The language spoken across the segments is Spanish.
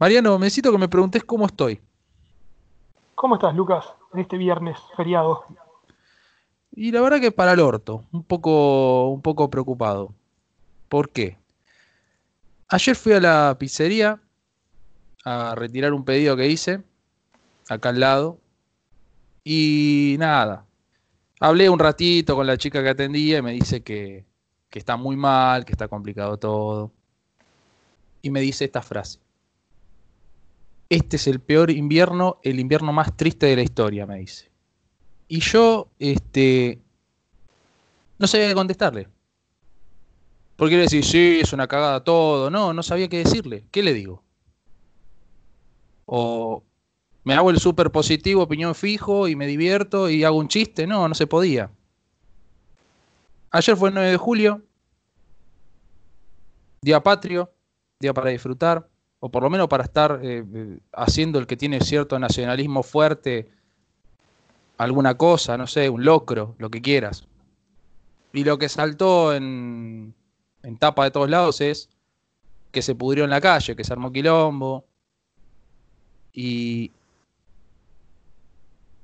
Mariano, necesito que me preguntes cómo estoy. ¿Cómo estás, Lucas, en este viernes feriado? Y la verdad que para el orto, un poco, un poco preocupado. ¿Por qué? Ayer fui a la pizzería a retirar un pedido que hice, acá al lado, y nada. Hablé un ratito con la chica que atendía y me dice que, que está muy mal, que está complicado todo. Y me dice esta frase. Este es el peor invierno, el invierno más triste de la historia, me dice. Y yo, este, no sabía qué contestarle. Porque le decir, sí, es una cagada todo. No, no sabía qué decirle. ¿Qué le digo? O me hago el súper positivo, opinión fijo y me divierto y hago un chiste. No, no se podía. Ayer fue el 9 de julio, día patrio, día para disfrutar, o por lo menos para estar eh, eh, haciendo el que tiene cierto nacionalismo fuerte, alguna cosa, no sé, un locro, lo que quieras. Y lo que saltó en, en tapa de todos lados es que se pudrió en la calle, que se armó quilombo. Y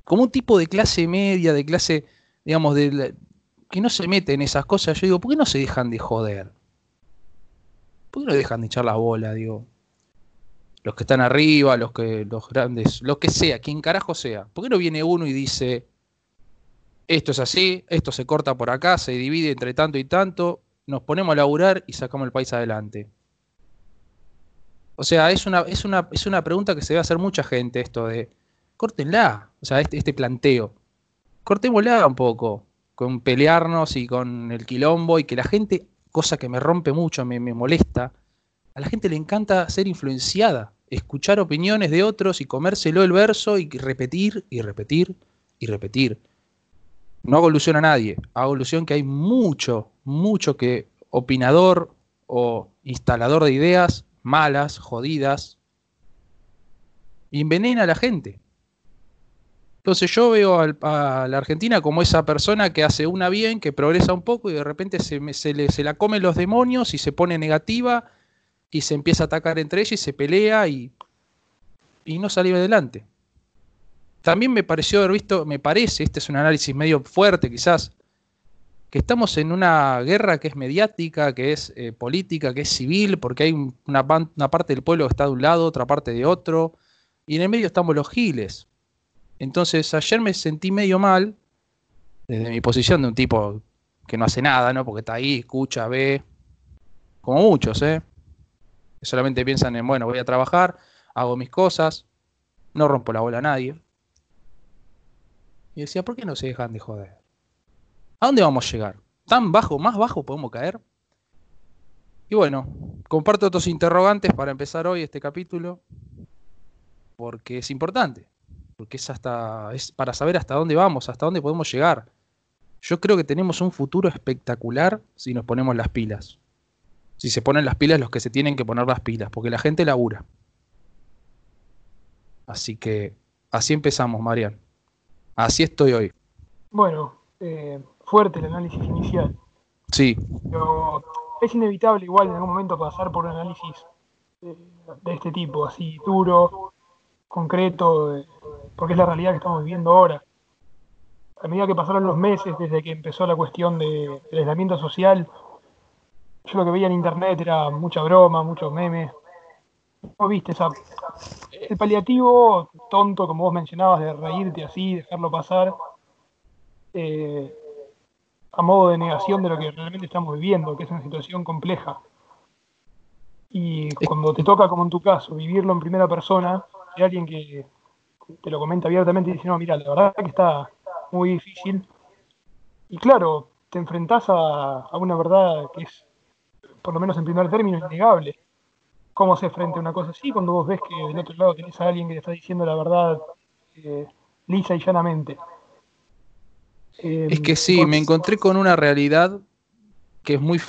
como un tipo de clase media, de clase, digamos, de que no se mete en esas cosas, yo digo, ¿por qué no se dejan de joder? ¿Por qué no dejan de echar la bola, digo? Los que están arriba, los que, los grandes, lo que sea, quien carajo sea. ¿Por qué no viene uno y dice, esto es así, esto se corta por acá, se divide entre tanto y tanto, nos ponemos a laburar y sacamos el país adelante? O sea, es una, es una, es una pregunta que se debe hacer mucha gente, esto de, córtenla, o sea, este, este planteo. Cortémosla un poco, con pelearnos y con el quilombo y que la gente, cosa que me rompe mucho, me, me molesta, a la gente le encanta ser influenciada, escuchar opiniones de otros y comérselo el verso y repetir y repetir y repetir. No hago ilusión a nadie, hago ilusión que hay mucho, mucho que opinador o instalador de ideas malas, jodidas, envenena a la gente. Entonces yo veo a la Argentina como esa persona que hace una bien, que progresa un poco y de repente se, le, se la comen los demonios y se pone negativa y se empieza a atacar entre ellos y se pelea y, y no sale adelante. También me pareció haber visto, me parece, este es un análisis medio fuerte quizás, que estamos en una guerra que es mediática, que es eh, política, que es civil, porque hay una, una parte del pueblo que está de un lado, otra parte de otro, y en el medio estamos los giles. Entonces ayer me sentí medio mal, desde mi posición de un tipo que no hace nada, ¿no? Porque está ahí, escucha, ve, como muchos, ¿eh? Solamente piensan en, bueno, voy a trabajar, hago mis cosas, no rompo la bola a nadie. Y decía, ¿por qué no se dejan de joder? ¿A dónde vamos a llegar? ¿Tan bajo, más bajo podemos caer? Y bueno, comparto otros interrogantes para empezar hoy este capítulo, porque es importante porque es hasta es para saber hasta dónde vamos, hasta dónde podemos llegar. Yo creo que tenemos un futuro espectacular si nos ponemos las pilas. Si se ponen las pilas los que se tienen que poner las pilas, porque la gente labura. Así que así empezamos, Marian. Así estoy hoy. Bueno, eh, fuerte el análisis inicial. Sí. Pero es inevitable igual en algún momento pasar por un análisis de, eh, de este tipo, así duro, concreto, porque es la realidad que estamos viviendo ahora. A medida que pasaron los meses desde que empezó la cuestión de, del aislamiento social, yo lo que veía en internet era mucha broma, muchos memes. ¿Cómo viste esa, el paliativo tonto, como vos mencionabas, de reírte así, dejarlo pasar, eh, a modo de negación de lo que realmente estamos viviendo, que es una situación compleja. Y cuando te toca, como en tu caso, vivirlo en primera persona, de alguien que te lo comenta abiertamente y dice, no, mira, la verdad que está muy difícil. Y claro, te enfrentás a, una verdad que es, por lo menos en primer término, innegable. ¿Cómo se frente a una cosa así cuando vos ves que del otro lado tenés a alguien que te está diciendo la verdad eh, lisa y llanamente? Eh, es que sí, me encontré con una realidad que es muy,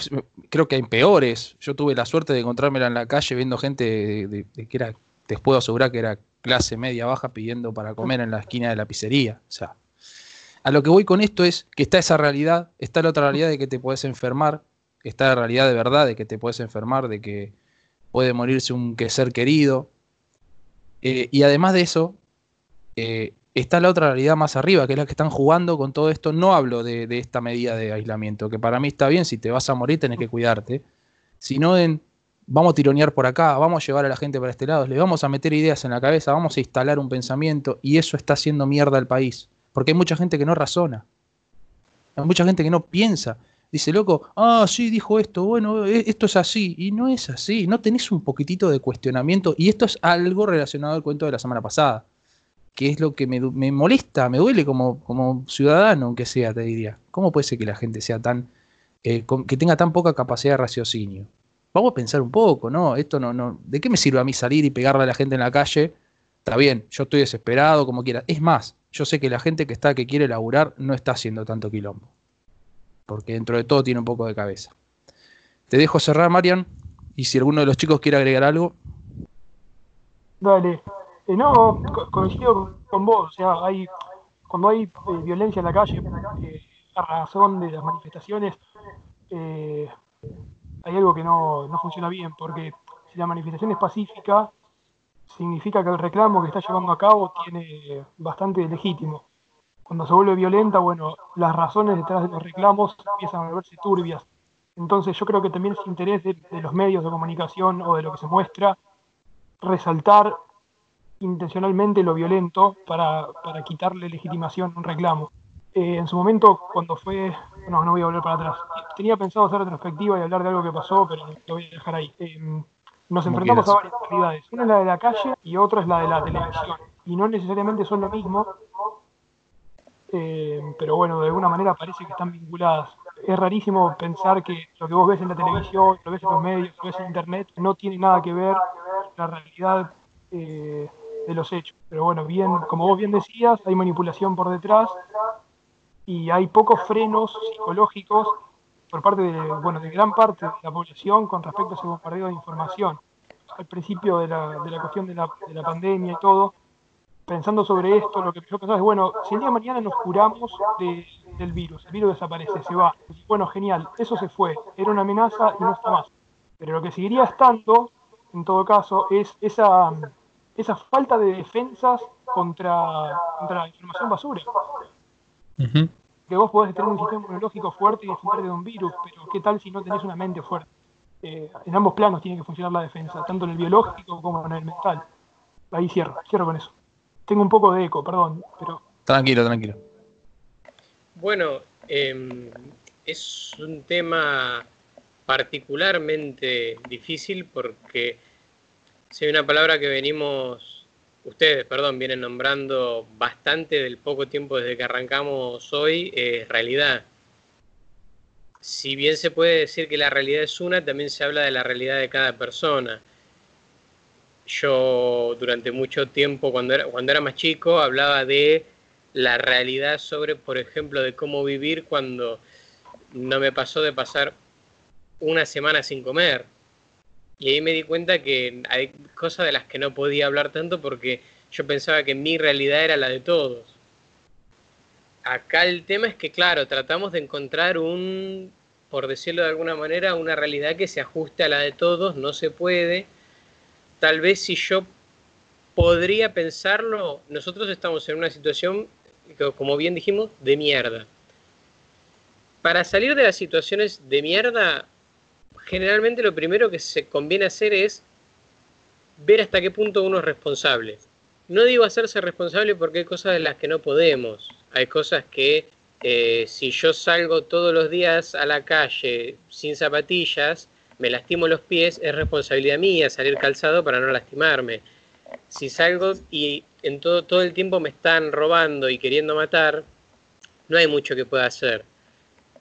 creo que hay peores. Yo tuve la suerte de encontrármela en la calle viendo gente de que era te puedo asegurar que era clase media baja pidiendo para comer en la esquina de la pizzería. O sea, a lo que voy con esto es que está esa realidad, está la otra realidad de que te puedes enfermar, está la realidad de verdad de que te puedes enfermar, de que puede morirse un que ser querido, Eh, y además de eso, eh, está la otra realidad más arriba, que es la que están jugando con todo esto. No hablo de, de, esta medida de aislamiento, que para mí está bien, si te vas a morir tenés que cuidarte, sino en vamos a tironear por acá, vamos a llevar a la gente para este lado, le vamos a meter ideas en la cabeza, vamos a instalar un pensamiento, y eso está haciendo mierda al país. Porque hay mucha gente que no razona. Hay mucha gente que no piensa. Dice, loco, ah, sí, dijo esto, bueno, e, esto es así. Y no es así, no tenés un poquitito de cuestionamiento. Y esto es algo relacionado al cuento de la semana pasada, que es lo que me, me molesta, me duele como, como ciudadano, aunque sea, te diría. ¿Cómo puede ser que la gente sea tan, eh, que tenga tan poca capacidad de raciocinio? Vamos a pensar un poco, ¿no? Esto no, no, ¿de qué me sirve a mí salir y pegarle a la gente en la calle? Está bien, yo estoy desesperado, como quiera. Es más, yo sé que la gente que está, que quiere laburar, no está haciendo tanto quilombo porque dentro de todo tiene un poco de cabeza. Te dejo cerrar, Marian, y si alguno de los chicos quiere agregar algo. Dale. Eh, no, coincido con vos, o sea, hay, cuando hay eh, violencia en la calle, eh, a razón de las manifestaciones, hay algo que no, no funciona bien, porque si la manifestación es pacífica, significa que el reclamo que está llevando a cabo tiene bastante legítimo cuando se vuelve violenta, bueno, las razones detrás de los reclamos empiezan a volverse turbias. Entonces yo creo que también es interés de, los medios de comunicación o de lo que se muestra resaltar intencionalmente lo violento para, quitarle legitimación a un reclamo. Eh, en su momento, cuando fue, no, no voy a volver para atrás, tenía pensado hacer retrospectiva y hablar de algo que pasó, pero lo voy a dejar ahí. Eh, nos enfrentamos a varias realidades. Una es la de la calle y otra es la de la televisión. Y no necesariamente son lo mismo, eh, pero bueno, de alguna manera parece que están vinculadas. Es rarísimo pensar que lo que vos ves en la televisión, lo ves en los medios, lo ves en internet, no tiene nada que ver con la realidad eh, de los hechos. Pero bueno, bien, como vos bien decías, hay manipulación por detrás y hay pocos frenos psicológicos por parte de, bueno, de gran parte de la población con respecto a ese bombardeo de información. Al principio de la, de la cuestión de la, de la pandemia y todo, pensando sobre esto, lo que yo pensaba es, bueno, si el día de mañana nos curamos del virus, el virus desaparece, se va, bueno, genial, eso se fue, era una amenaza y no está más. Pero lo que seguiría estando, en todo caso, es esa, esa falta de defensas contra, contra la información basura. Que vos podés tener un sistema inmunológico fuerte y defenderte de un virus, pero ¿qué tal si no tenés una mente fuerte? Eh, en ambos planos tiene que funcionar la defensa, tanto en el biológico como en el mental. Ahí cierro, cierro con eso. Tengo un poco de eco, perdón, pero... Tranquilo, tranquilo. Bueno, em, es un tema particularmente difícil porque si hay una palabra que venimos, ustedes, perdón, vienen nombrando bastante del poco tiempo desde que arrancamos hoy, es realidad. Si bien se puede decir que la realidad es una, también se habla de la realidad de cada persona yo durante mucho tiempo, cuando era, cuando era más chico, hablaba de la realidad sobre, por ejemplo, de cómo vivir cuando no me pasó de pasar una semana sin comer. Y ahí me di cuenta que hay cosas de las que no podía hablar tanto porque yo pensaba que mi realidad era la de todos. Acá el tema es que, claro, tratamos de encontrar un, por decirlo de alguna manera, una realidad que se ajuste a la de todos, no se puede tal vez si yo podría pensarlo, nosotros estamos en una situación, como bien dijimos, de mierda. Para salir de las situaciones de mierda, generalmente lo primero que se conviene hacer es ver hasta qué punto uno es responsable. No digo hacerse responsable porque hay cosas de las que no podemos. Hay cosas que eh, si yo salgo todos los días a la calle sin zapatillas, me lastimo los pies, es responsabilidad mía salir calzado para no lastimarme. Si salgo y en todo, todo el tiempo me están robando y queriendo matar, no hay mucho que pueda hacer.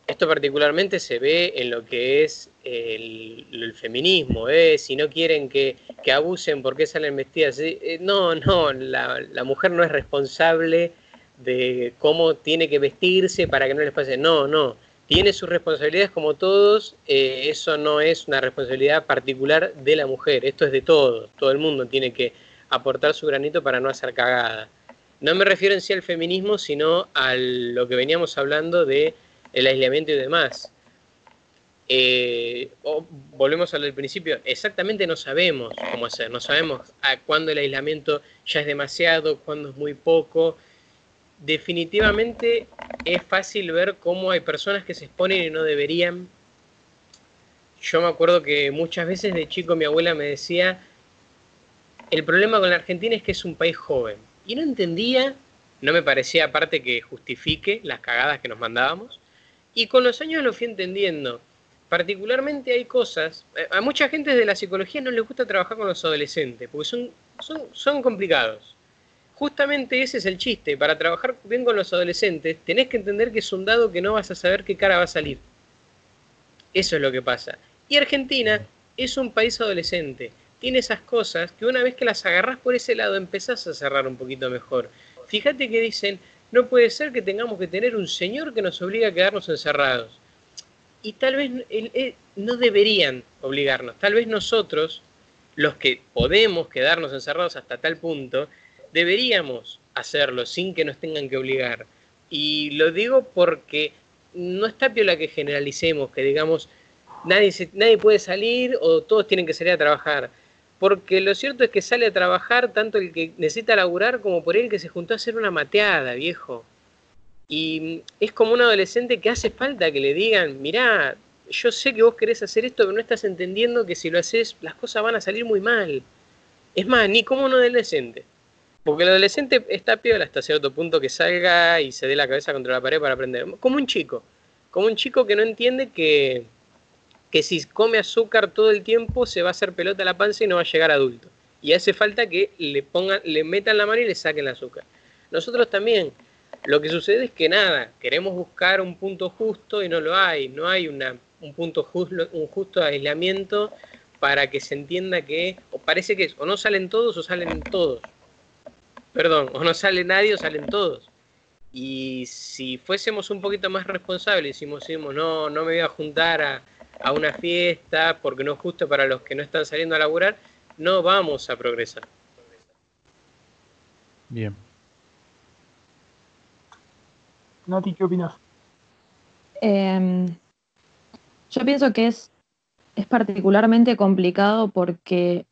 Esto particularmente se ve en lo que es el, feminismo. ¿eh? Si no quieren que, abusen, ¿por qué salen vestidas? Eh, no, no, la, la, mujer no es responsable de cómo tiene que vestirse para que no les pase. No, no tiene sus responsabilidades como todos, eh, eso no es una responsabilidad particular de la mujer, esto es de todos, todo el mundo tiene que aportar su granito para no hacer cagada. No me refiero en sí al feminismo, sino a lo que veníamos hablando de el aislamiento y demás. eh, volvemos al principio, exactamente no sabemos cómo hacer, no sabemos cuándo el aislamiento ya es demasiado, cuándo es muy poco. Definitivamente es fácil ver cómo hay personas que se exponen y no deberían. Yo me acuerdo que muchas veces de chico mi abuela me decía, el problema con la Argentina es que es un país joven. Y no entendía, no me parecía aparte que justifique las cagadas que nos mandábamos. Y con los años lo fui entendiendo. Particularmente hay cosas, eh, a mucha gente de la psicología no les gusta trabajar con los adolescentes, porque son, son, son complicados. Justamente ese es el chiste, para trabajar bien con los adolescentes tenés que entender que es un dado que no vas a saber qué cara va a salir. Eso es lo que pasa. Y Argentina es un país adolescente tiene esas cosas que una vez que las agarras por ese lado empezás a cerrar un poquito mejor. Fíjate que dicen, no puede ser que tengamos que tener un señor que nos obliga a quedarnos encerrados. Y tal vez no deberían obligarnos, tal vez nosotros, los que podemos quedarnos encerrados hasta tal punto, deberíamos hacerlo sin que nos tengan que obligar. Y lo digo porque no está piola que generalicemos, que digamos, nadie, nadie puede salir o todos tienen que salir a trabajar porque lo cierto es que sale a trabajar tanto el que necesita laburar como por él que se juntó a hacer una mateada, viejo. Y es como un adolescente que hace falta que le digan, mirá, yo sé que vos querés hacer esto, pero no estás entendiendo que si lo haces las cosas van a salir muy mal. Es más, ni como un adolescente. Porque el adolescente está piola hasta cierto punto que salga y se dé la cabeza contra la pared para aprender. Como un chico. Como un chico que no entiende que, que si come azúcar todo el tiempo se va a hacer pelota a la panza y no va a llegar adulto. Y hace falta que le pongan, le metan la mano y le saquen el azúcar. Nosotros también, lo que sucede es que nada, queremos buscar un punto justo y no lo hay, no hay una, un punto justo, un justo aislamiento para que se entienda que, o parece que o no salen todos o salen todos. Perdón, o no sale nadie o salen todos. Y si fuésemos un poquito más responsables, y decimos, no, no me voy a juntar a, a una fiesta, porque no es justo para los que no están saliendo a laburar, no vamos a progresar. Bien. Nati, ¿qué opinas? Em, yo pienso que es, es particularmente complicado porque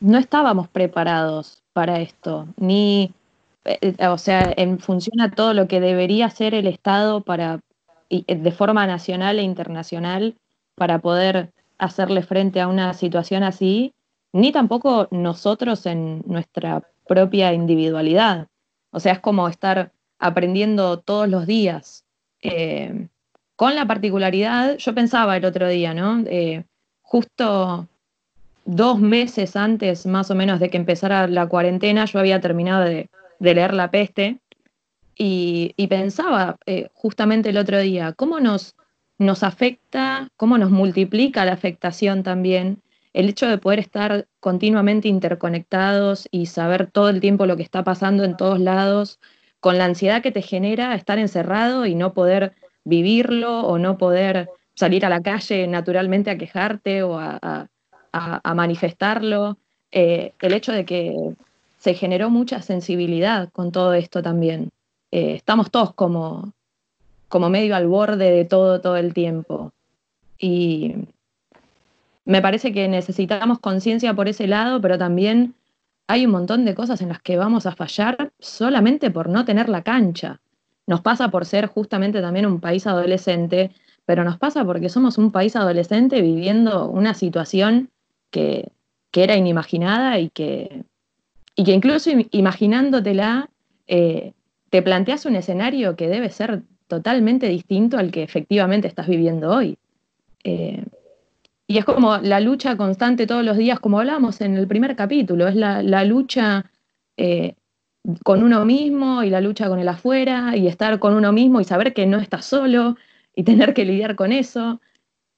no estábamos preparados para esto, ni, eh, o sea, en función a todo lo que debería ser el Estado para, de forma nacional e internacional, para poder hacerle frente a una situación así, ni tampoco nosotros en nuestra propia individualidad. O sea, es como estar aprendiendo todos los días. Eh, con la particularidad, yo pensaba el otro día, ¿no? Eh, justo dos meses antes, más o menos, de que empezara la cuarentena, yo había terminado de, leer La Peste y, pensaba eh, justamente el otro día, ¿cómo nos nos afecta, cómo nos multiplica la afectación también, el hecho de poder estar continuamente interconectados y saber todo el tiempo lo que está pasando en todos lados, con la ansiedad que te genera estar encerrado y no poder vivirlo o no poder salir a la calle naturalmente a quejarte o a, manifestarlo, eh, el hecho de que se generó mucha sensibilidad con todo esto también. Eh, estamos todos como, como medio al borde de todo todo el tiempo. Y me parece que necesitamos conciencia por ese lado, pero también hay un montón de cosas en las que vamos a fallar solamente por no tener la cancha. Nos pasa por ser justamente también un país adolescente, pero nos pasa porque somos un país adolescente viviendo una situación que, era inimaginada y que, y que incluso imaginándotela, eh, te planteas un escenario que debe ser totalmente distinto al que efectivamente estás viviendo hoy. Eh, y es como la lucha constante todos los días, como hablamos en el primer capítulo, es la, lucha eh, con uno mismo y la lucha con el afuera y estar con uno mismo y saber que no estás solo y tener que lidiar con eso.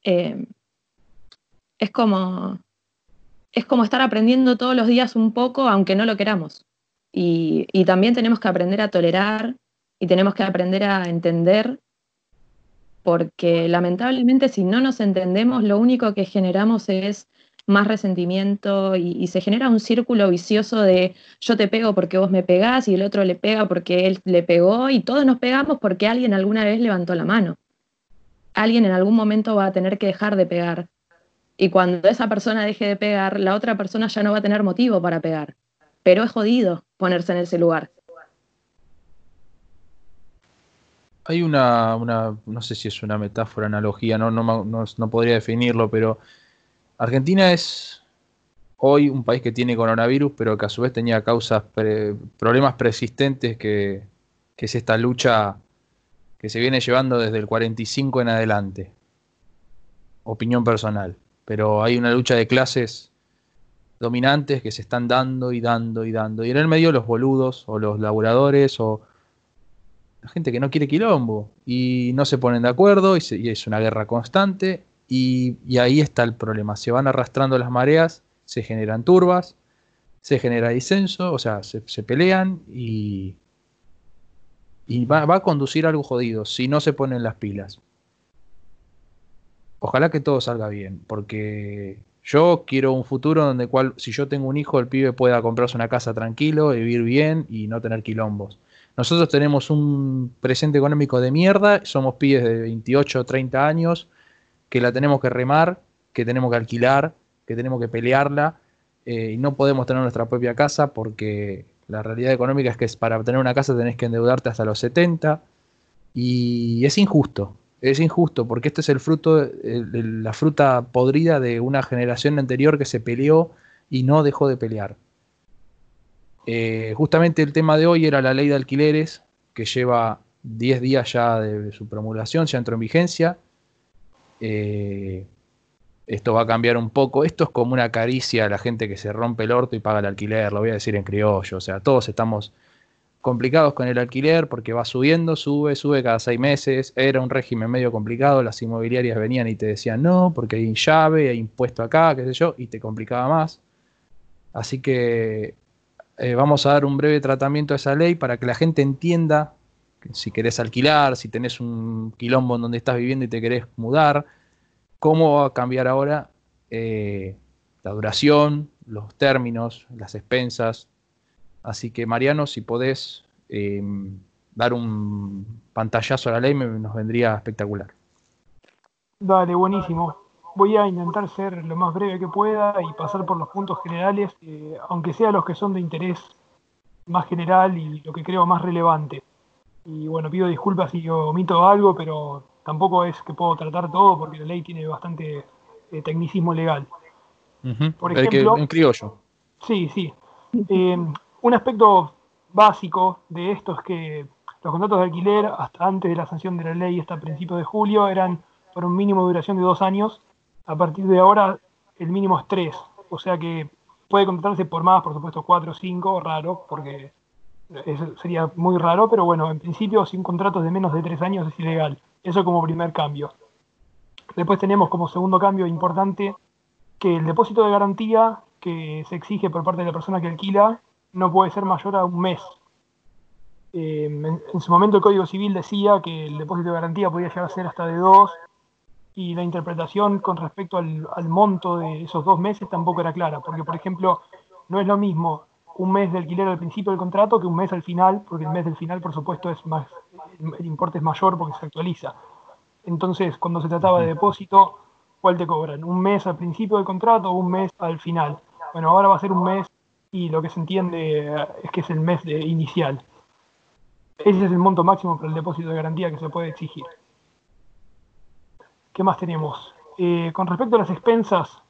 Es como es como estar aprendiendo todos los días un poco, aunque no lo queramos. y también tenemos que aprender a tolerar y tenemos que aprender a entender, porque lamentablemente si no nos entendemos, lo único que generamos es más resentimiento y, se genera un círculo vicioso de yo te pego porque vos me pegás y el otro le pega porque él le pegó y todos nos pegamos porque alguien alguna vez levantó la mano. alguien en algún momento va a tener que dejar de pegar. Y cuando esa persona deje de pegar, la otra persona ya no va a tener motivo para pegar. Pero es jodido ponerse en ese lugar. Hay una, una no sé si es una metáfora, analogía, no, no, no podría definirlo, pero Argentina es hoy un país que tiene coronavirus, pero que a su vez tenía causas, problemas persistentes que es esta lucha que se viene llevando desde el 45 en adelante. Opinión personal. Pero hay una lucha de clases dominantes que se están dando y dando y dando. Y en el medio los boludos o los laburadores o la gente que no quiere quilombo y no se ponen de acuerdo y, es una guerra constante y, ahí está el problema. Se van arrastrando las mareas, se generan turbas, se genera disenso, o sea, se, pelean y, va, va, a conducir algo jodido si no se ponen las pilas. Ojalá que todo salga bien, porque yo quiero un futuro donde cual, si yo tengo un hijo, el pibe pueda comprarse una casa tranquilo, vivir bien y no tener quilombos. Nosotros tenemos un presente económico de mierda, somos pibes de 28 o 30 años, que la tenemos que remar, que tenemos que alquilar, que tenemos que pelearla, eh, y no podemos tener nuestra propia casa porque la realidad económica es que para tener una casa tenés que endeudarte hasta los 70, y es injusto, es injusto porque este es el fruto, la fruta podrida de una generación anterior que se peleó y no dejó de pelear. Eh, justamente el tema de hoy era la ley de alquileres, que lleva 10 días ya de, su promulgación, ya entró en vigencia. Eh, esto va a cambiar un poco. Esto es como una caricia a la gente que se rompe el orto y paga el alquiler, lo voy a decir en criollo. O sea, todos estamos complicados con el alquiler porque va subiendo, sube, sube cada seis meses. Era un régimen medio complicado, las inmobiliarias venían y te decían no, porque hay llave, hay impuesto acá, qué sé yo, y te complicaba más. Así que eh, vamos a dar un breve tratamiento a esa ley para que la gente entienda si querés alquilar, si tenés un quilombo en donde estás viviendo y te querés mudar, cómo va a cambiar ahora eh, la duración, los términos, las expensas. Así que Mariano, si podés em, dar un pantallazo a la ley, nos vendría espectacular. Dale, buenísimo voy a intentar ser lo más breve que pueda y pasar por los puntos generales, eh, aunque sea los que son de interés más general y lo que creo más relevante. Y bueno, pido disculpas si yo omito algo, pero tampoco es que puedo tratar todo porque la ley tiene bastante eh, tecnicismo legal. Por ejemplo, en criollo. Sí, sí. Eh, un aspecto básico de esto es que los contratos de alquiler, hasta antes de la sanción de la ley, hasta principios de julio, eran por un mínimo de duración de dos años a partir de ahora el mínimo es 3, o sea que puede contratarse por más, por supuesto 4 o 5, raro, porque sería muy raro, pero bueno, en principio sin contratos de menos de 3 años es ilegal. Eso como primer cambio. Después tenemos como segundo cambio importante que el depósito de garantía que se exige por parte de la persona que alquila no puede ser mayor a un mes. Eh, en, en, su momento el Código Civil decía que el depósito de garantía podía llegar a ser hasta de dos y la interpretación con respecto al, monto de esos dos meses tampoco era clara, porque por ejemplo no es lo mismo un mes de alquiler al principio del contrato que un mes al final, porque el mes del final por supuesto es más, el importe es mayor porque se actualiza. Entonces cuando se trataba de depósito, ¿cuál te cobran? ¿Un mes al principio del contrato o un mes al final? Bueno, ahora va a ser un mes y lo que se entiende es que es el mes de inicial. Ese es el monto máximo para el depósito de garantía que se puede exigir. ¿Qué más tenemos? Eh, con respecto a las expensas,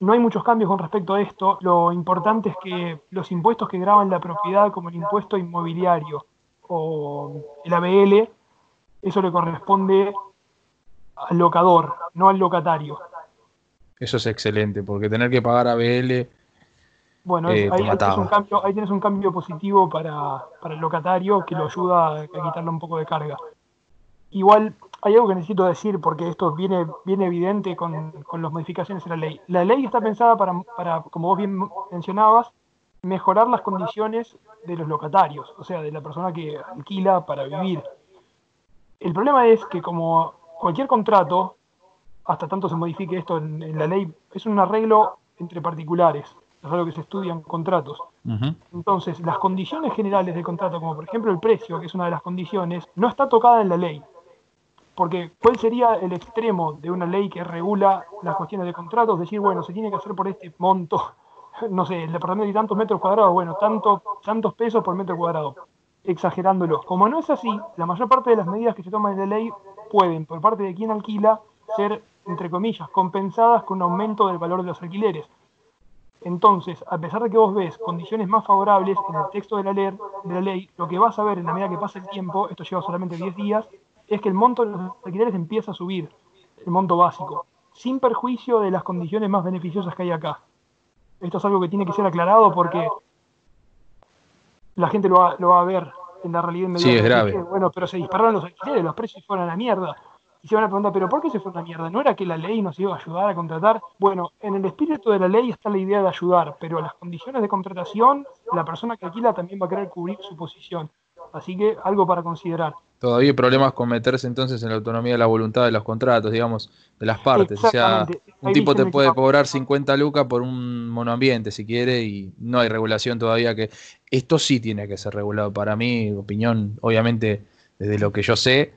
no hay muchos cambios con respecto a esto. Lo importante es que los impuestos que graban la propiedad, como el impuesto inmobiliario o el ABL, eso le corresponde al locador, no al locatario. Eso es excelente, porque tener que pagar ABL. Bueno, eh, ahí, tienes un cambio, ahí, tienes un cambio, positivo para, para, el locatario que lo ayuda a quitarle un poco de carga. Igual hay algo que necesito decir porque esto viene, viene evidente con, con las modificaciones en la ley. La ley está pensada para, para, como vos bien mencionabas, mejorar las condiciones de los locatarios, o sea, de la persona que alquila para vivir. El problema es que como cualquier contrato, hasta tanto se modifique esto en, la ley, es un arreglo entre particulares, es algo que se estudia en contratos. Entonces, las condiciones generales del contrato, como por ejemplo el precio, que es una de las condiciones, no está tocada en la ley Porque ¿cuál sería el extremo de una ley que regula las cuestiones de contratos? Decir, bueno, se tiene que hacer por este monto, no sé, el departamento de tantos metros cuadrados, bueno, tanto, tantos pesos por metro cuadrado, exagerándolo. Como no es así, la mayor parte de las medidas que se toman en la ley pueden, por parte de quien alquila, ser, entre comillas, compensadas con un aumento del valor de los alquileres. Entonces, a pesar de que vos ves condiciones más favorables en el texto de la, ley, de la ley, lo que vas a ver en la medida que pasa el tiempo, esto lleva solamente 10 días, es que el monto de los alquileres empieza a subir, el monto básico, sin perjuicio de las condiciones más beneficiosas que hay acá. Esto es algo que tiene que ser aclarado porque la gente lo va, lo va a ver en la realidad inmediata. Sí, es grave. Bueno, pero se dispararon los alquileres, los precios fueron a la mierda. Y se van a preguntar, ¿pero por qué se fue a la mierda? ¿No era que la ley nos iba a ayudar a contratar? Bueno, en el espíritu de la ley está la idea de ayudar, pero las condiciones de contratación, la persona que alquila también va a querer cubrir su posición. Así que algo para considerar. Todavía hay problemas con meterse entonces en la autonomía de la voluntad de los contratos, digamos, de las partes. O sea, un tipo te puede cobrar 50 lucas por un monoambiente si quiere y no hay regulación todavía que... Esto sí tiene que ser regulado. Para mí, opinión, obviamente, desde lo que yo sé,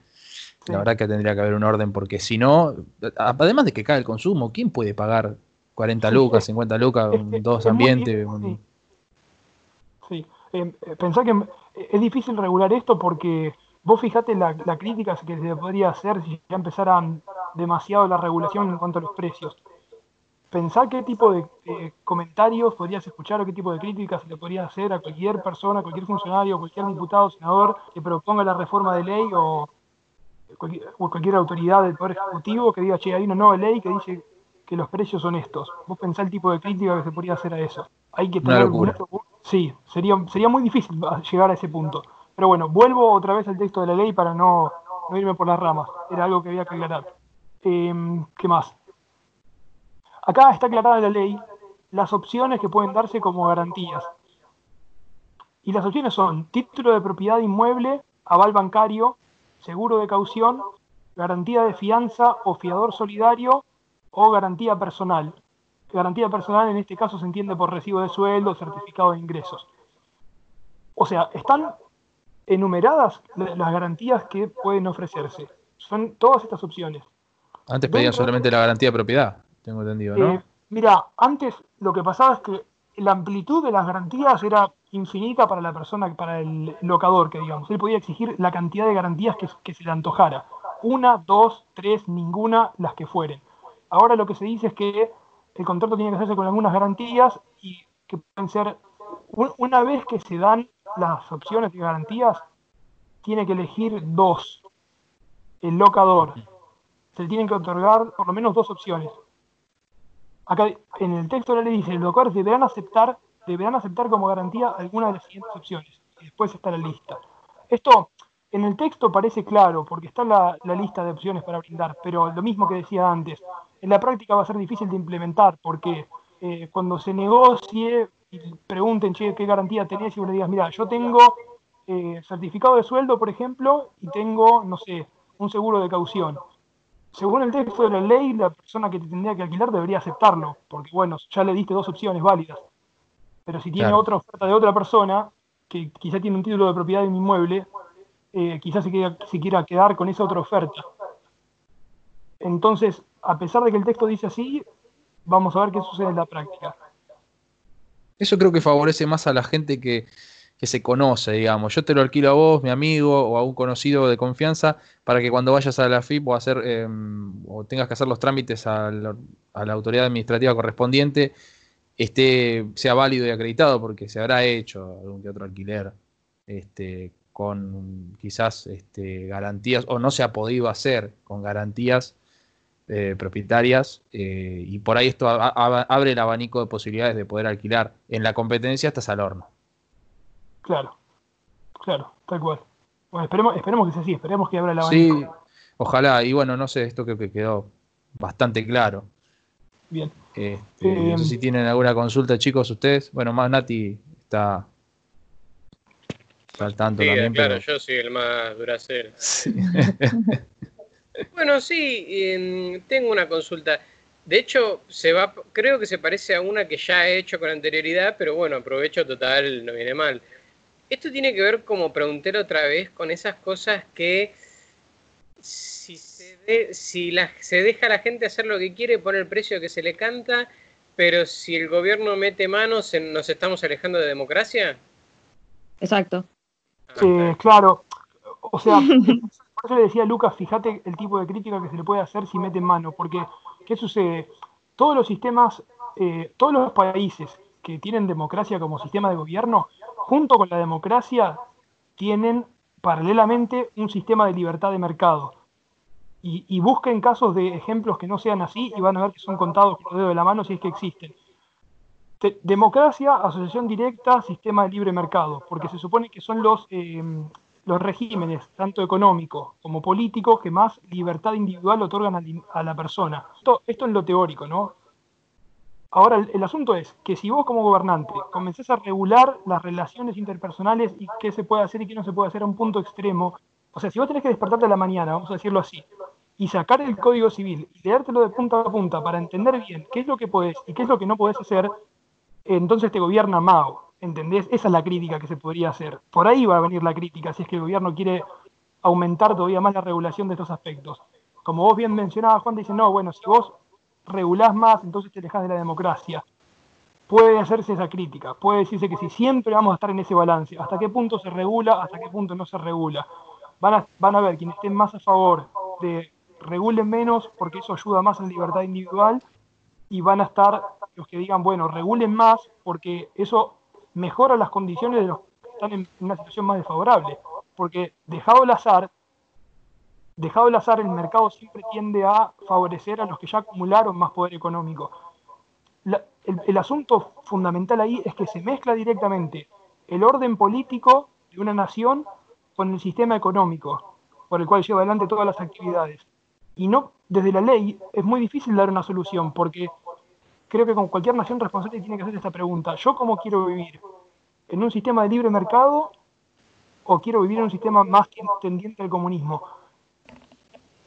la verdad que tendría que haber un orden porque si no, además de que cae el consumo, ¿quién puede pagar 40 lucas, 50 lucas, dos ambientes? Sí, eh, pensá que es difícil regular esto porque Vos fijate la, crítica que se podría hacer si ya empezaran demasiado la regulación en cuanto a los precios. Pensá qué tipo de comentarios podrías escuchar o qué tipo de críticas se le podría hacer a cualquier persona, a cualquier funcionario, cualquier diputado, senador que proponga la reforma de ley o cualquier, autoridad del Poder Ejecutivo que diga, che, hay una nueva ley que dice que los precios son estos. Vos pensá el tipo de crítica que se podría hacer a eso. Hay que tener... Sí, sería, sería muy difícil llegar a ese punto. Pero bueno, vuelvo otra vez al texto de la ley para no, irme por las ramas. Era algo que había que aclarar. Em, ¿Qué más? Acá está aclarada la ley las opciones que pueden darse como garantías. Y las opciones son título de propiedad inmueble, aval bancario, seguro de caución, garantía de fianza o fiador solidario o garantía personal. Garantía personal en este caso se entiende por recibo de sueldo, certificado de ingresos. O sea, están enumeradas las garantías que pueden ofrecerse. Son todas estas opciones. Antes pedían solamente la garantía de propiedad, tengo entendido, ¿no? Eh, mira, antes lo que pasaba es que la amplitud de las garantías era infinita para la persona, para el locador, que digamos. Él podía exigir la cantidad de garantías que, que se le antojara. Una, dos, tres, ninguna, las que fueren. Ahora lo que se dice es que el contrato tiene que hacerse con algunas garantías y que pueden ser, una vez que se dan las opciones y garantías, tiene que elegir dos. El locador. Se le tienen que otorgar por lo menos dos opciones. Acá en el texto la ley dice, los locadores deberán aceptar, deberán aceptar como garantía alguna de las siguientes opciones. Y después está la lista. Esto en el texto parece claro, porque está la, lista de opciones para brindar, pero lo mismo que decía antes, en la práctica va a ser difícil de implementar, porque eh, cuando se negocie y pregunten, ¿qué garantía tenés? Y vos le digas, mira, yo tengo eh, certificado de sueldo, por ejemplo, y tengo, no sé, un seguro de caución. Según el texto de la ley, la persona que te tendría que alquilar debería aceptarlo, porque bueno, ya le diste dos opciones válidas. Pero si tiene otra oferta de otra persona, que quizá tiene un título de propiedad de un inmueble, eh, quizás se, se quiera quedar con esa otra oferta. Entonces, a pesar de que el texto dice así, vamos a ver qué sucede en la práctica. Eso creo que favorece más a la gente que, se conoce, digamos. Yo te lo alquilo a vos, mi amigo o a un conocido de confianza, para que cuando vayas a la FIP o, hacer, em, o tengas que hacer los trámites a la, autoridad administrativa correspondiente, esté, sea válido y acreditado, porque se habrá hecho algún que otro alquiler este, con quizás este, garantías, o no se ha podido hacer con garantías eh, propietarias eh, y por ahí esto abre el abanico de posibilidades de poder alquilar. En la competencia estás al horno. Claro, claro, tal cual. Bueno, esperemos, esperemos que sea así, esperemos que abra abanico. Sí, ojalá, y bueno, no sé, esto creo que quedó bastante claro. Bien. Este, no sé si tienen alguna consulta, chicos, ustedes. Bueno, más Nati está saltando también. Claro, yo soy el más duracero. Sí. Bueno, sí, em, tengo una consulta. De hecho, se va, creo que se parece a una que ya he hecho con anterioridad, pero bueno, aprovecho total, no viene mal. Esto tiene que ver, como pregunté otra vez, con esas cosas que si, se, si la, se deja a la gente hacer lo que quiere, pone el precio que se le canta, pero si el gobierno mete manos, ¿nos estamos alejando de democracia? Exacto. Ah, claro. O sea, por eso le decía a Lucas, fíjate el tipo de crítica que se le puede hacer si mete mano, porque ¿qué sucede? Todos los sistemas, eh, todos los países que tienen democracia como sistema de gobierno, junto con la democracia, tienen paralelamente un sistema de libertad de mercado. Y, busquen casos de ejemplos que no sean así y van a ver que son contados por el dedo de la mano si es que existen. democracia, asociación directa, sistema de libre mercado, porque se supone que son los, eh, los regímenes, tanto económicos como políticos, que más libertad individual otorgan a, la persona. Esto, esto es lo teórico, ¿no? Ahora, el, asunto es que si vos como gobernante comencés a regular las relaciones interpersonales y qué se puede hacer y qué no se puede hacer a un punto extremo, o sea, si vos tenés que despertarte a la mañana, vamos a decirlo así, y sacar el Código Civil y leértelo de punta a punta para entender bien qué es lo que podés y qué es lo que no podés hacer, entonces te gobierna Mao, ¿entendés? Esa es la crítica que se podría hacer. Por ahí va a venir la crítica, si es que el gobierno quiere aumentar todavía más la regulación de estos aspectos. Como vos bien mencionabas, Juan, dice, no, bueno, si vos regulás más, entonces te alejas de la democracia. Puede hacerse esa crítica, puede decirse que si siempre vamos a estar en ese balance, hasta qué punto se regula, hasta qué punto no se regula. Van a, ver quienes estén más a favor de regulen menos porque eso ayuda más la libertad individual y van a estar los que digan, bueno, regulen más porque eso mejora las condiciones de los que están en una situación más desfavorable. Porque dejado el azar, dejado el azar, el mercado siempre tiende a favorecer a los que ya acumularon más poder económico. el, asunto fundamental ahí es que se mezcla directamente el orden político de una nación con el sistema económico por el cual lleva adelante todas las actividades. Y no, desde la ley es muy difícil dar una solución, porque creo que con cualquier nación responsable tiene que hacer esta pregunta. ¿Yo cómo quiero vivir? ¿En un sistema de libre mercado o quiero vivir en un sistema más tendiente al comunismo?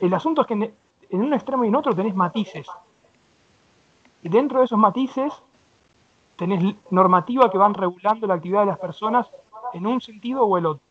El asunto es que en un extremo y en otro tenés matices. Y dentro de esos matices tenés normativa que van regulando la actividad de las personas en un sentido o el otro.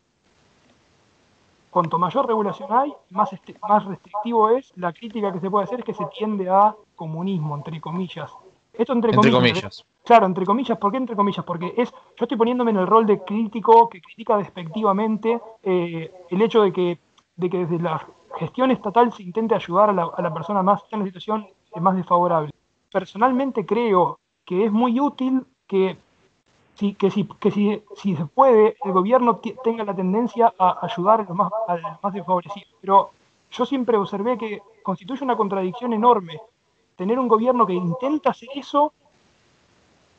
Cuanto mayor regulación hay, más, más restrictivo es, la crítica que se puede hacer es que se tiende a comunismo, entre comillas. Esto entre, comillas. Claro, entre comillas, ¿por qué entre comillas? Porque es, yo estoy poniéndome en el rol de crítico que critica despectivamente eh, el hecho de que, de que desde la gestión estatal se intente ayudar a la, persona más en la situación más desfavorable. Personalmente creo que es muy útil que, si, que, si, que si, se puede, el gobierno tenga la tendencia a ayudar a los más, a los más desfavorecidos. Pero yo siempre observé que constituye una contradicción enorme tener un gobierno que intenta hacer eso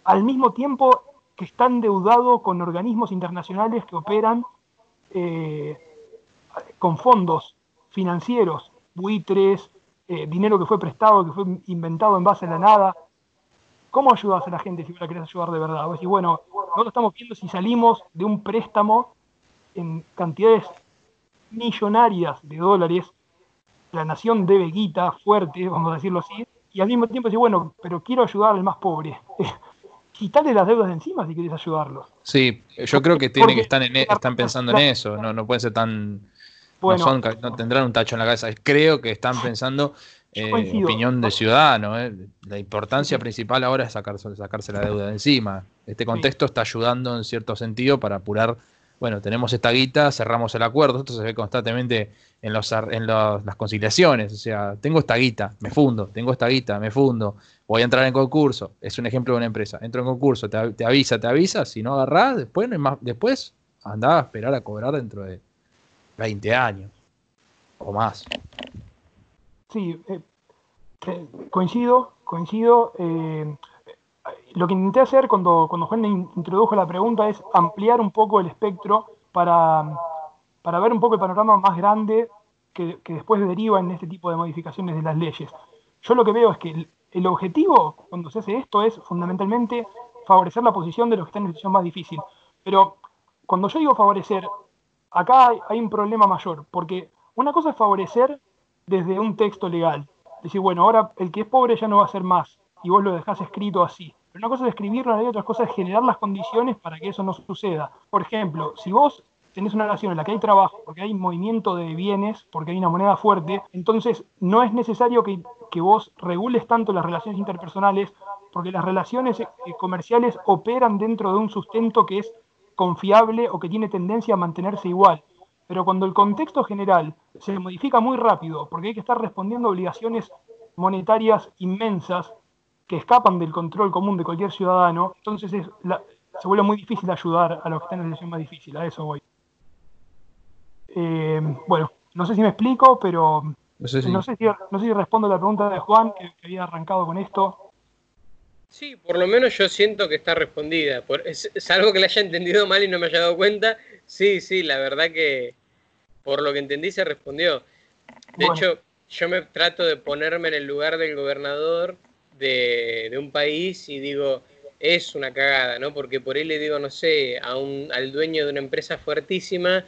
al mismo tiempo que está endeudado con organismos internacionales que operan eh, con fondos financieros, buitres, eh, dinero que fue prestado, que fue inventado en base a la nada. ¿Cómo ayudas a la gente si la querés ayudar de verdad? Vos decís, bueno, nosotros estamos viendo si salimos de un préstamo en cantidades millonarias de dólares, la nación debe guita fuerte, vamos a decirlo así, y al mismo tiempo decís, bueno, pero quiero ayudar al más pobre. Quitarle las deudas de encima si querés ayudarlos. Sí, yo creo que tienen que estar en, e, están pensando en eso, no, no pueden ser tan no, tendrán un tacho en la cabeza. Creo que están pensando eh, opinión de ciudadano. Eh. La importancia principal ahora es sacarse, sacarse la deuda de encima. Este contexto está ayudando en cierto sentido para apurar. Bueno, tenemos esta guita, cerramos el acuerdo. Esto se ve constantemente en, los, en las conciliaciones. O sea, tengo esta guita, me fundo, tengo esta guita, me fundo. Voy a entrar en concurso. Es un ejemplo de una empresa. Entro en concurso, te, avisa, te avisa. Si no agarrás, después, no más, después andá a esperar a cobrar dentro de 20 años o más. Sí, eh, eh, coincido, coincido. Eh, lo que intenté hacer cuando, cuando Juan introdujo la pregunta es ampliar un poco el espectro para, para ver un poco el panorama más grande que, después deriva en este tipo de modificaciones de las leyes. Yo lo que veo es que el, el objetivo cuando se hace esto es fundamentalmente favorecer la posición de los que están en situación más difícil. Pero cuando yo digo favorecer, acá hay, un problema mayor, porque una cosa es favorecer desde un texto legal. Decir, bueno, ahora el que es pobre ya no va a ser más, y vos lo dejás escrito así. Pero una cosa es escribirlo y otra cosa es generar las condiciones para que eso no suceda. Por ejemplo, si vos tenés una nación en la que hay trabajo, porque hay movimiento de bienes, porque hay una moneda fuerte, entonces no es necesario que, vos regules tanto las relaciones interpersonales, porque las relaciones eh, comerciales operan dentro de un sustento que es confiable o que tiene tendencia a mantenerse igual. Pero cuando el contexto general se modifica muy rápido, porque hay que estar respondiendo a obligaciones monetarias inmensas que escapan del control común de cualquier ciudadano, entonces se vuelve muy difícil ayudar a los que están en la situación más difícil, a eso voy. Eh, bueno, no sé si me explico, pero no sé si, no sé si, respondo a la pregunta de Juan, que, había arrancado con esto. Sí, por lo menos yo siento que está respondida. es, es, algo que le haya entendido mal y no me haya dado cuenta, Sí, sí, la verdad que por lo que entendí se respondió. De hecho, yo me trato de ponerme en el lugar del gobernador de, un país y digo, es una cagada, ¿no? Porque por ahí le digo, no sé, a un, al dueño de una empresa fuertísima,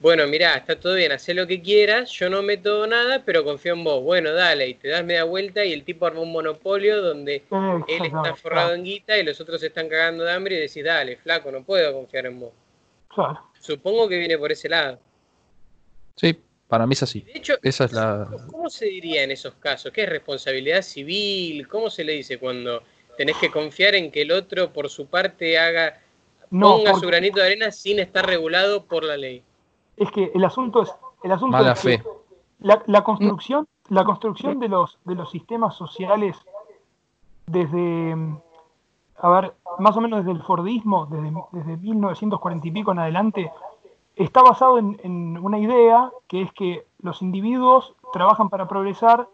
bueno, mira, está todo bien, haz lo que quieras, yo no meto nada, pero confío en vos. Bueno, dale, y te das media vuelta y el tipo arma un monopolio donde él está forrado en guita y los otros están cagando de hambre y decís, dale, flaco, no puedo confiar en vos. Claro. Supongo que viene por ese lado. Sí, para mí es así. De hecho, Esa es la... ¿cómo se diría en esos casos? ¿Qué es responsabilidad civil? ¿Cómo se le dice cuando tenés que confiar en que el otro por su parte haga, ponga su granito de arena sin estar regulado por la ley? Es que el asunto es, el asunto Mala fe. la, construcción, la construcción de los, de los sistemas sociales desde a ver, más o menos desde el Fordismo, desde, desde 1940 y pico en adelante, está basado en, una idea que es que los individuos trabajan para progresar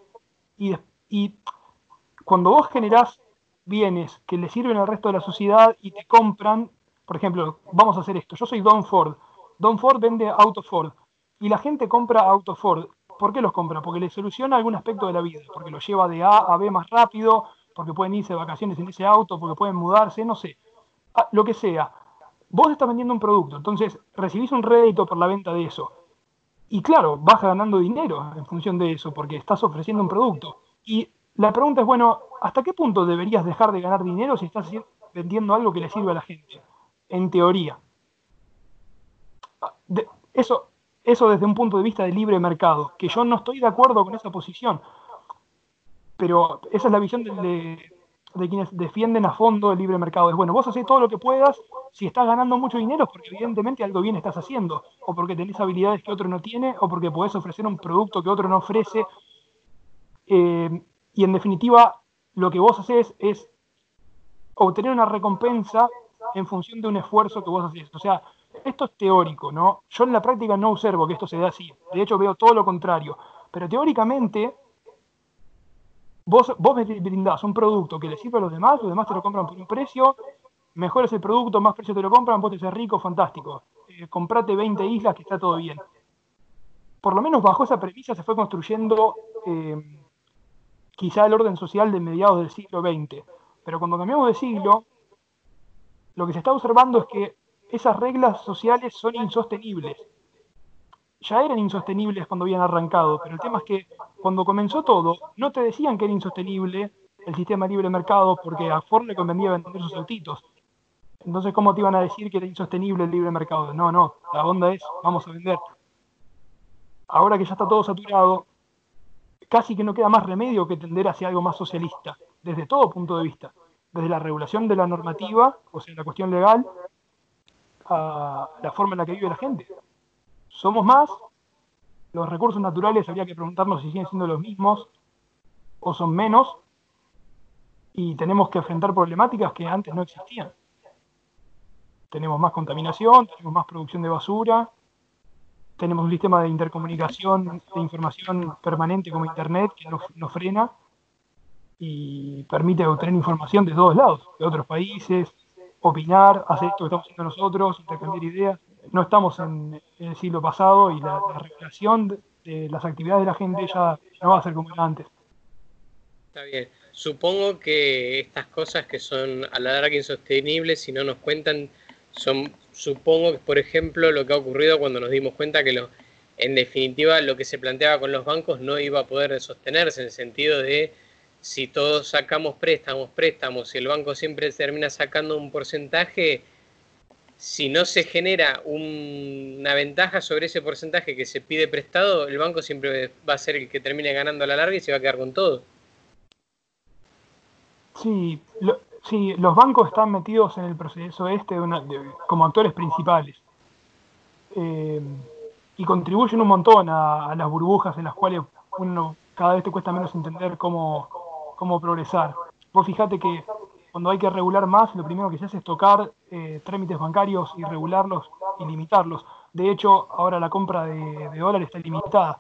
y, y cuando vos generás bienes que le sirven al resto de la sociedad y te compran, por ejemplo, vamos a hacer esto, yo soy Don Ford, Don Ford vende auto Ford y la gente compra auto Ford. ¿Por qué los compra? Porque le soluciona algún aspecto de la vida, porque lo lleva de A a B más rápido, porque pueden irse de vacaciones en ese auto, porque pueden mudarse, no sé, ah, lo que sea. Vos estás vendiendo un producto, entonces recibís un rédito por la venta de eso. Y claro, vas ganando dinero en función de eso, porque estás ofreciendo un producto. Y la pregunta es, bueno, ¿hasta qué punto deberías dejar de ganar dinero si estás vendiendo algo que le sirve a la gente? En teoría. Ah, eso, eso desde un punto de vista de libre mercado, que yo no estoy de acuerdo con esa posición, pero esa es la visión de, quienes defienden a fondo el libre mercado. Es bueno, vos haces todo lo que puedas, si estás ganando mucho dinero porque evidentemente algo bien estás haciendo, o porque tenés habilidades que otro no tiene, o porque podés ofrecer un producto que otro no ofrece. Eh, y en definitiva, lo que vos haces es obtener una recompensa en función de un esfuerzo que vos haces. O sea, esto es teórico, ¿no? Yo en la práctica no observo que esto se dé así. De hecho, veo todo lo contrario. Pero teóricamente, Vos, vos brindás un producto que le sirve a los demás, los demás te lo compran por un precio, mejor es el producto, más precio te lo compran, vos te haces rico, fantástico. Eh, comprate 20 islas que está todo bien. Por lo menos bajo esa premisa se fue construyendo eh, quizá el orden social de mediados del siglo XX. Pero cuando cambiamos de siglo, lo que se está observando es que esas reglas sociales son insostenibles ya eran insostenibles cuando habían arrancado, pero el tema es que cuando comenzó todo, no te decían que era insostenible el sistema libre mercado porque a Ford le convenía vender sus autitos. Entonces, ¿cómo te iban a decir que era insostenible el libre mercado? No, no, la onda es, vamos a vender. Ahora que ya está todo saturado, casi que no queda más remedio que tender hacia algo más socialista, desde todo punto de vista, desde la regulación de la normativa, o sea, la cuestión legal, a la forma en la que vive la gente somos más, los recursos naturales habría que preguntarnos si siguen siendo los mismos o son menos, y tenemos que enfrentar problemáticas que antes no existían. Tenemos más contaminación, tenemos más producción de basura, tenemos un sistema de intercomunicación, de información permanente como Internet que nos, frena y permite obtener información de todos lados, de otros países, opinar, hacer esto que estamos haciendo nosotros, intercambiar ideas no estamos en, el siglo pasado y la, regulación de, las actividades de la gente ya no va a ser como era antes. Está bien. Supongo que estas cosas que son a la larga insostenibles, si no nos cuentan, son, supongo que, por ejemplo, lo que ha ocurrido cuando nos dimos cuenta que lo, en definitiva lo que se planteaba con los bancos no iba a poder sostenerse en el sentido de si todos sacamos préstamos, préstamos, y el banco siempre termina sacando un porcentaje, si no se genera una ventaja sobre ese porcentaje que se pide prestado, el banco siempre va a ser el que termine ganando a la larga y se va a quedar con todo. Sí, los bancos están metidos en el proceso este como actores principales. Eh, y contribuyen un montón a, las burbujas en las cuales uno cada vez te cuesta menos entender cómo, cómo progresar. Vos fijate que cuando hay que regular más, lo primero que se hace es tocar eh, trámites bancarios y regularlos y limitarlos. De hecho, ahora la compra de, dólares está limitada.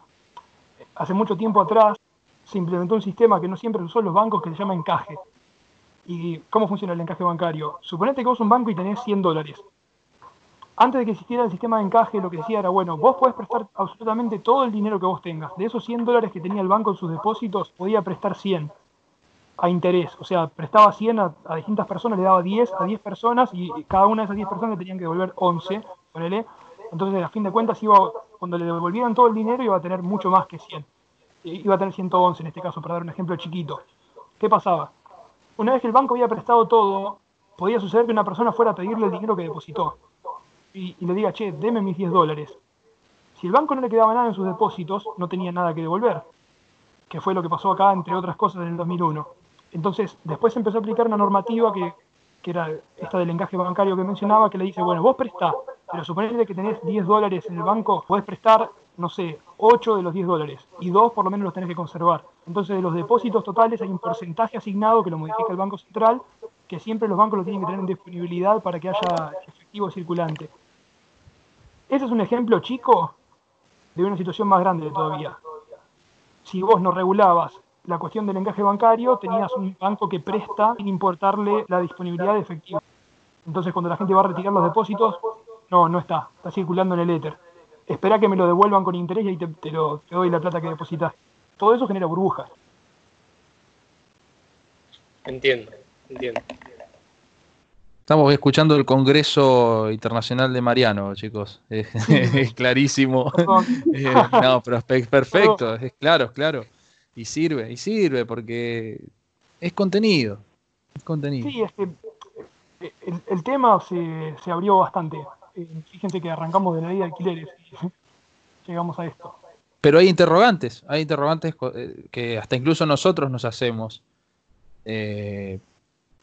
Hace mucho tiempo atrás se implementó un sistema que no siempre usó los bancos que se llama encaje. ¿Y cómo funciona el encaje bancario? Suponete que vos un banco y tenés 100 dólares antes de que existiera el sistema de encaje, lo que decía era, bueno, vos podés prestar absolutamente todo el dinero que vos tengas. De esos 100 dólares que tenía el banco en sus depósitos, podía prestar 100 a interés. O sea, prestaba 100 a, distintas personas, le daba 10 a 10 personas y cada una de esas 10 personas le tenían que devolver 11, ponele. Entonces, a fin de cuentas, iba, cuando le devolvieran todo el dinero, iba a tener mucho más que 100. Iba a tener 111 en este caso, para dar un ejemplo chiquito. ¿Qué pasaba? Una vez que el banco había prestado todo, podía suceder que una persona fuera a pedirle el dinero que depositó y, le diga, che, deme mis 10 dólares. Si el banco no le quedaba nada en sus depósitos, no tenía nada que devolver, que fue lo que pasó acá, entre otras cosas, en el 2001. Entonces, después se empezó a aplicar una normativa que, que era esta del encaje bancario que mencionaba, que le dice, bueno, vos prestá, pero suponete que tenés 10 dólares en el banco, podés prestar, no sé, 8 de los 10 dólares, y 2 por lo menos los tenés que conservar. Entonces, de los depósitos totales hay un porcentaje asignado que lo modifica el Banco Central, que siempre los bancos lo tienen que tener en disponibilidad para que haya efectivo circulante. Ese es un ejemplo chico de una situación más grande todavía. Si vos no regulabas la cuestión del encaje bancario, tenías un banco que presta sin importarle la disponibilidad de efectivo. Entonces, cuando la gente va a retirar los depósitos, no, no está, está circulando en el éter. Espera que me lo devuelvan con interés y ahí te, te, lo, te doy la plata que depositas. Todo eso genera burbujas. Entiendo, entiendo. Estamos escuchando el Congreso Internacional de Mariano, chicos. Es, clarísimo. Eh, no, pero es perfecto, es claro, claro. Y sirve, y sirve porque es contenido. Es contenido. Sí, es que eh, el, tema se, se, abrió bastante. Eh, fíjense que arrancamos de la ley de alquileres y llegamos a esto. Pero hay interrogantes, hay interrogantes que hasta incluso nosotros nos hacemos. Eh,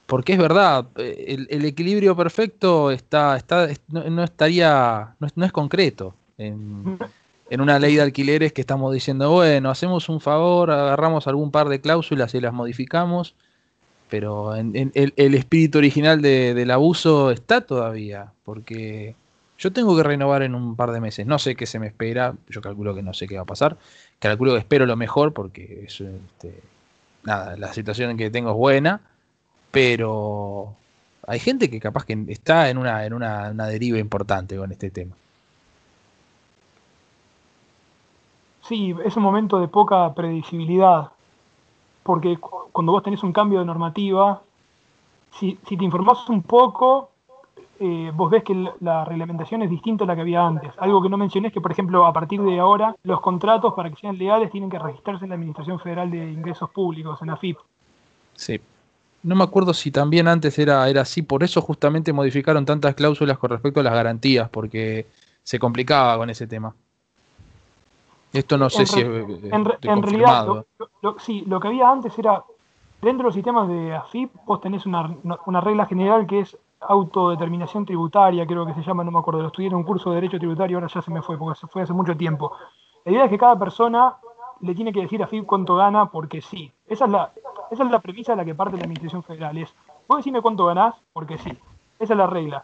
porque es verdad, eh, el, equilibrio perfecto está, está no, estaría, no es, concreto en, una ley de alquileres que estamos diciendo, bueno, hacemos un favor, agarramos algún par de cláusulas y las modificamos, pero en, el, espíritu original del abuso está todavía, porque yo tengo que renovar en un par de meses, no sé qué se me espera, yo calculo que no sé qué va a pasar, calculo que espero lo mejor porque este, nada, la situación que tengo es buena pero hay gente que capaz que está en una, en una, deriva importante con este tema. Sí, es un momento de poca predecibilidad, porque cuando vos tenés un cambio de normativa, si, te informás un poco, eh, vos ves que la reglamentación es distinta a la que había antes. Algo que no mencioné es que, por ejemplo, a partir de ahora, los contratos para que sean legales tienen que registrarse en la Administración Federal de Ingresos Públicos, en la FIP. Sí. No me acuerdo si también antes era, era así, por eso justamente modificaron tantas cláusulas con respecto a las garantías, porque se complicaba con ese tema. Esto no sé si es en, realidad, sí, lo que había antes era, dentro de los sistemas de AFIP, vos tenés una, una, regla general que es autodeterminación tributaria, creo que se llama, no me acuerdo, lo estudié en un curso de Derecho Tributario, ahora ya se me fue, porque se fue hace mucho tiempo. La idea es que cada persona le tiene que decir a FIP cuánto gana porque sí. Esa es la, esa es la premisa de la que parte la Administración Federal. Es, vos decime cuánto ganás porque sí. Esa es la regla.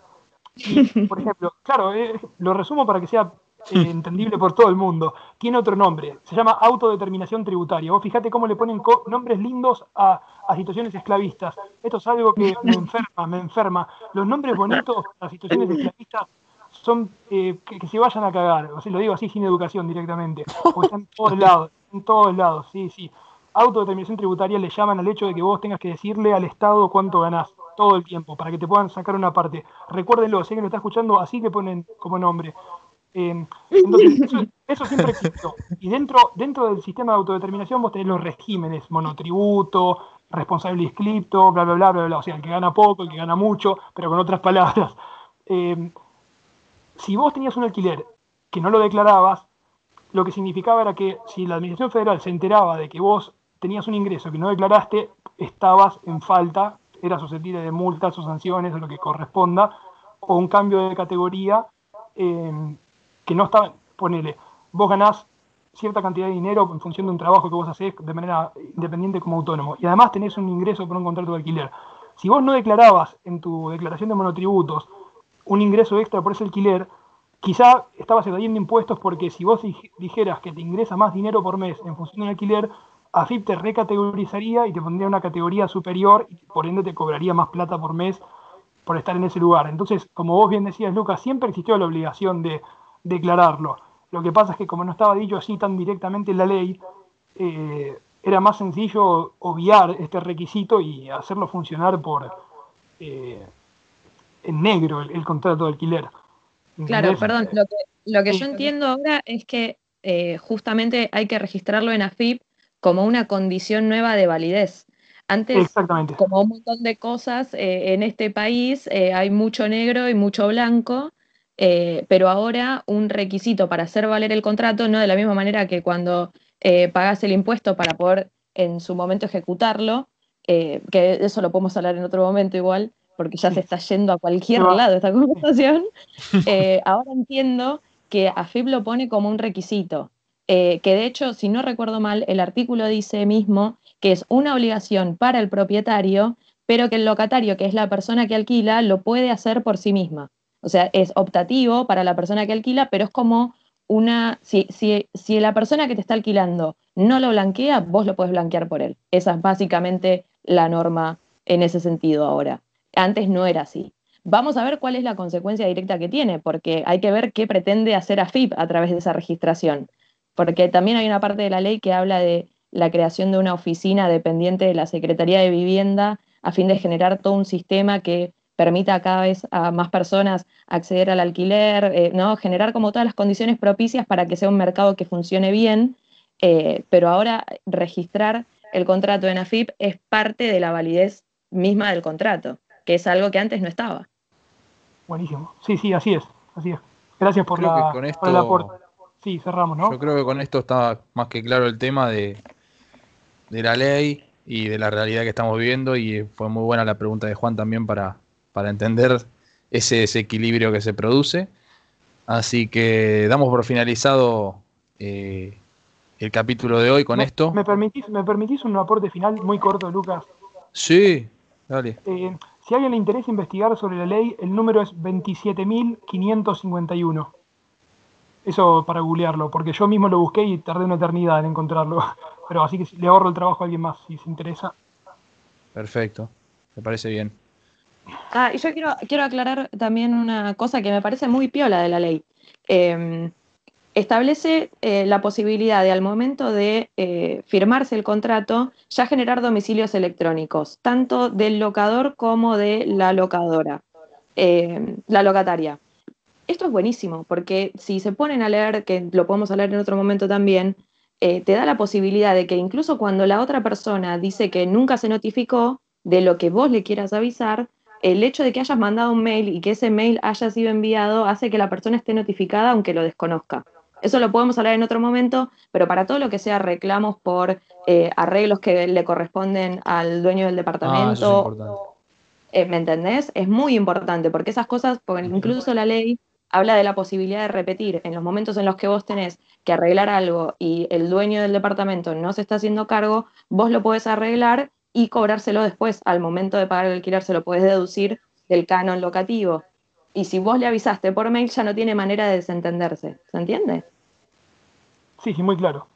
por ejemplo, claro, eh, lo resumo para que sea eh, entendible por todo el mundo. Tiene otro nombre. Se llama autodeterminación tributaria. Vos fíjate cómo le ponen nombres lindos a, situaciones esclavistas. Esto es algo que me enferma, me enferma. Los nombres bonitos a situaciones esclavistas son eh, que, se vayan a cagar. O sea, lo digo así sin educación directamente. Porque están en todos lados en todos lados, sí, sí. Autodeterminación tributaria le llaman al hecho de que vos tengas que decirle al Estado cuánto ganás todo el tiempo, para que te puedan sacar una parte. Recuérdenlo, si alguien lo está escuchando, así que ponen como nombre. Eh, entonces, eso, siempre existió. Y dentro, dentro del sistema de autodeterminación vos tenés los regímenes, monotributo, responsable inscripto, bla, bla, bla, bla, bla. O sea, el que gana poco, el que gana mucho, pero con otras palabras. eh, si vos tenías un alquiler que no lo declarabas, lo que significaba era que si la Administración Federal se enteraba de que vos tenías un ingreso que no declaraste, estabas en falta, era susceptible de multas o sanciones o lo que corresponda, o un cambio de categoría eh, que no estaba, ponele, vos ganás cierta cantidad de dinero en función de un trabajo que vos haces de manera independiente como autónomo, y además tenés un ingreso por un contrato de alquiler. Si vos no declarabas en tu declaración de monotributos un ingreso extra por ese alquiler, quizá estabas evadiendo impuestos porque si vos dijeras que te ingresa más dinero por mes en función del alquiler, AFIP te recategorizaría y te pondría una categoría superior y por ende te cobraría más plata por mes por estar en ese lugar. Entonces, como vos bien decías, Lucas, siempre existió la obligación de declararlo. Lo que pasa es que como no estaba dicho así tan directamente en la ley, eh, era más sencillo obviar este requisito y hacerlo funcionar por eh, en negro el, contrato de alquiler. Claro, perdón, lo que, lo que yo entiendo ahora es que eh, justamente hay que registrarlo en AFIP como una condición nueva de validez. Antes, como un montón de cosas eh, en este país, eh, hay mucho negro y mucho blanco, pero ahora un requisito para hacer valer el contrato, no de la misma manera que cuando pagas el impuesto para poder en su momento ejecutarlo, que eso lo podemos hablar en otro momento igual, porque ya se está yendo a cualquier lado esta conversación, eh, ahora entiendo que AFIP lo pone como un requisito, eh, que de hecho, si no recuerdo mal, el artículo dice mismo que es una obligación para el propietario, pero que el locatario, que es la persona que alquila, lo puede hacer por sí misma. O sea, es optativo para la persona que alquila, pero es como una, si, si, si la persona que te está alquilando no lo blanquea, vos lo puedes blanquear por él. Esa es básicamente la norma en ese sentido ahora. Antes no era así. Vamos a ver cuál es la consecuencia directa que tiene, porque hay que ver qué pretende hacer AFIP a través de esa registración. Porque también hay una parte de la ley que habla de la creación de una oficina dependiente de la Secretaría de Vivienda a fin de generar todo un sistema que permita cada vez a más personas acceder al alquiler, eh, ¿no? generar como todas las condiciones propicias para que sea un mercado que funcione bien, eh, pero ahora registrar el contrato en AFIP es parte de la validez misma del contrato que es algo que antes no estaba. Buenísimo. Sí, sí, así es. Así es. Gracias por, la, con esto, el aporte. Sí, cerramos, ¿no? Yo creo que con esto está más que claro el tema de, de la ley y de la realidad que estamos viviendo y fue muy buena la pregunta de Juan también para, para entender ese desequilibrio que se produce. Así que damos por finalizado eh, el capítulo de hoy con esto. ¿me permitís, ¿Me permitís un aporte final muy corto, Lucas? Sí, dale. Eh, si a alguien le interesa investigar sobre la ley, el número es 27.551. Eso para googlearlo, porque yo mismo lo busqué y tardé una eternidad en encontrarlo. Pero así que le ahorro el trabajo a alguien más si se interesa. Perfecto, me parece bien. Ah, y yo quiero, quiero aclarar también una cosa que me parece muy piola de la ley. Em, establece eh, la posibilidad de al momento de eh, firmarse el contrato ya generar domicilios electrónicos, tanto del locador como de la locadora, eh, la locataria. Esto es buenísimo, porque si se ponen a leer, que lo podemos hablar en otro momento también, te da la posibilidad de que incluso cuando la otra persona dice que nunca se notificó de lo que vos le quieras avisar, el hecho de que hayas mandado un mail y que ese mail haya sido enviado hace que la persona esté notificada aunque lo desconozca. Eso lo podemos hablar en otro momento, pero para todo lo que sea reclamos por eh, arreglos que le corresponden al dueño del departamento, ah, eh, ¿me entendés? Es muy importante porque esas cosas, porque incluso la ley habla de la posibilidad de repetir en los momentos en los que vos tenés que arreglar algo y el dueño del departamento no se está haciendo cargo, vos lo podés arreglar y cobrárselo después. Al momento de pagar el alquiler se lo podés deducir del canon locativo y si vos le avisaste por mail ya no tiene manera de desentenderse. ¿Se entiende? Sí, sí, muy claro.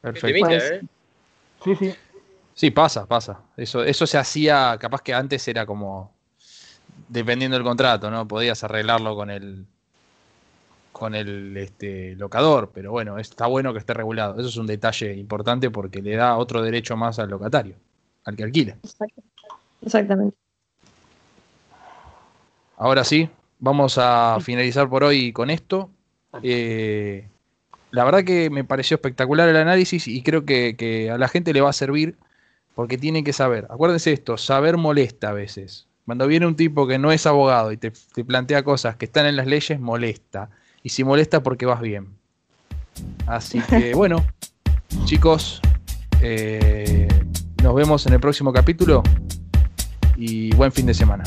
Perfecto. ¿eh? Sí, sí. Sí, pasa, pasa. Eso, eso se hacía, capaz que antes era como dependiendo del contrato, ¿no? Podías arreglarlo con el con el este, locador, pero bueno, está bueno que esté regulado. Eso es un detalle importante porque le da otro derecho más al locatario, al que alquila. Exactamente. Ahora sí, vamos a finalizar por hoy con esto. Eh, la verdad que me pareció espectacular el análisis y creo que, que, a la gente le va a servir porque tiene que saber. Acuérdense esto, saber molesta a veces. Cuando viene un tipo que no es abogado y te, te plantea cosas que están en las leyes, molesta. Y si molesta porque vas bien. Así que bueno, chicos, eh, nos vemos en el próximo capítulo y buen fin de semana.